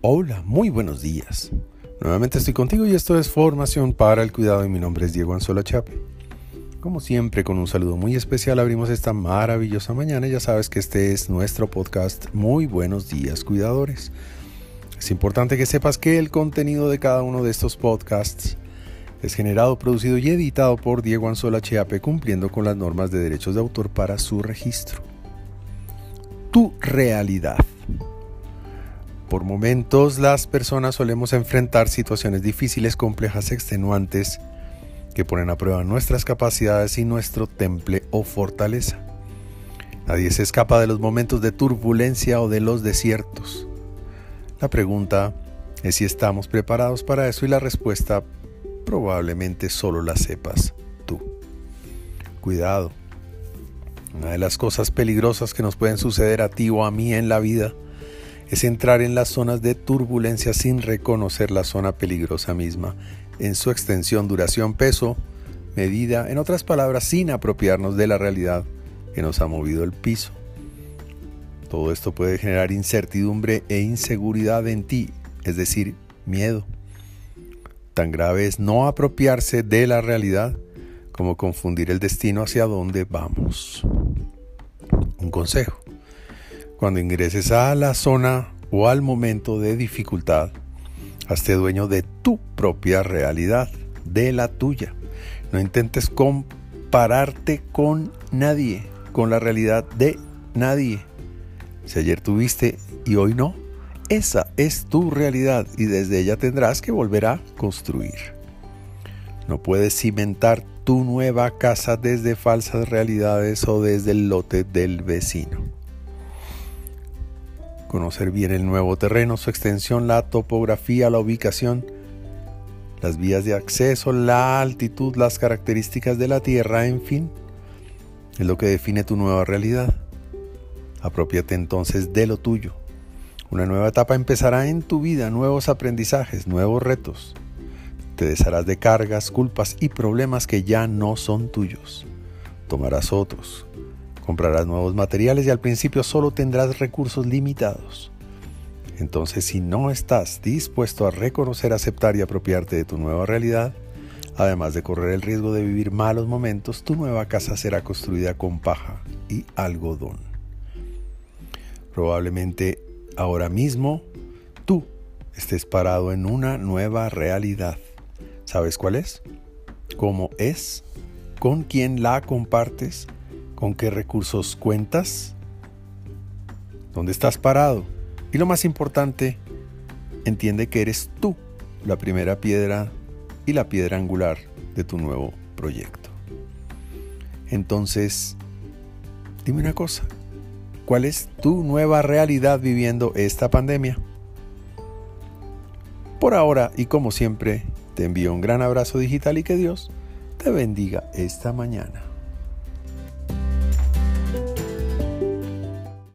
Hola, muy buenos días. Nuevamente estoy contigo y esto es Formación para el Cuidado y mi nombre es Diego Anzola Chape. Como siempre, con un saludo muy especial abrimos esta maravillosa mañana. Ya sabes que este es nuestro podcast Muy buenos días, cuidadores. Es importante que sepas que el contenido de cada uno de estos podcasts es generado, producido y editado por Diego Anzola Chiape cumpliendo con las normas de derechos de autor para su registro. Tu realidad. Por momentos las personas solemos enfrentar situaciones difíciles, complejas, extenuantes, que ponen a prueba nuestras capacidades y nuestro temple o fortaleza. Nadie se escapa de los momentos de turbulencia o de los desiertos. La pregunta es si estamos preparados para eso y la respuesta probablemente solo la sepas tú. Cuidado. Una de las cosas peligrosas que nos pueden suceder a ti o a mí en la vida es entrar en las zonas de turbulencia sin reconocer la zona peligrosa misma, en su extensión, duración, peso, medida, en otras palabras, sin apropiarnos de la realidad que nos ha movido el piso. Todo esto puede generar incertidumbre e inseguridad en ti, es decir, miedo. Tan grave es no apropiarse de la realidad como confundir el destino hacia dónde vamos. Un consejo. Cuando ingreses a la zona o al momento de dificultad, hazte dueño de tu propia realidad, de la tuya. No intentes compararte con nadie, con la realidad de nadie. Si ayer tuviste y hoy no, esa es tu realidad y desde ella tendrás que volver a construir. No puedes cimentar tu nueva casa desde falsas realidades o desde el lote del vecino conocer bien el nuevo terreno, su extensión, la topografía, la ubicación, las vías de acceso, la altitud, las características de la tierra, en fin, es lo que define tu nueva realidad. Apropiate entonces de lo tuyo. Una nueva etapa empezará en tu vida, nuevos aprendizajes, nuevos retos. Te desharás de cargas, culpas y problemas que ya no son tuyos. Tomarás otros, Comprarás nuevos materiales y al principio solo tendrás recursos limitados. Entonces, si no estás dispuesto a reconocer, aceptar y apropiarte de tu nueva realidad, además de correr el riesgo de vivir malos momentos, tu nueva casa será construida con paja y algodón. Probablemente ahora mismo tú estés parado en una nueva realidad. ¿Sabes cuál es? ¿Cómo es? ¿Con quién la compartes? Con qué recursos cuentas, dónde estás parado y lo más importante, entiende que eres tú la primera piedra y la piedra angular de tu nuevo proyecto. Entonces, dime una cosa, ¿cuál es tu nueva realidad viviendo esta pandemia? Por ahora y como siempre, te envío un gran abrazo digital y que Dios te bendiga esta mañana.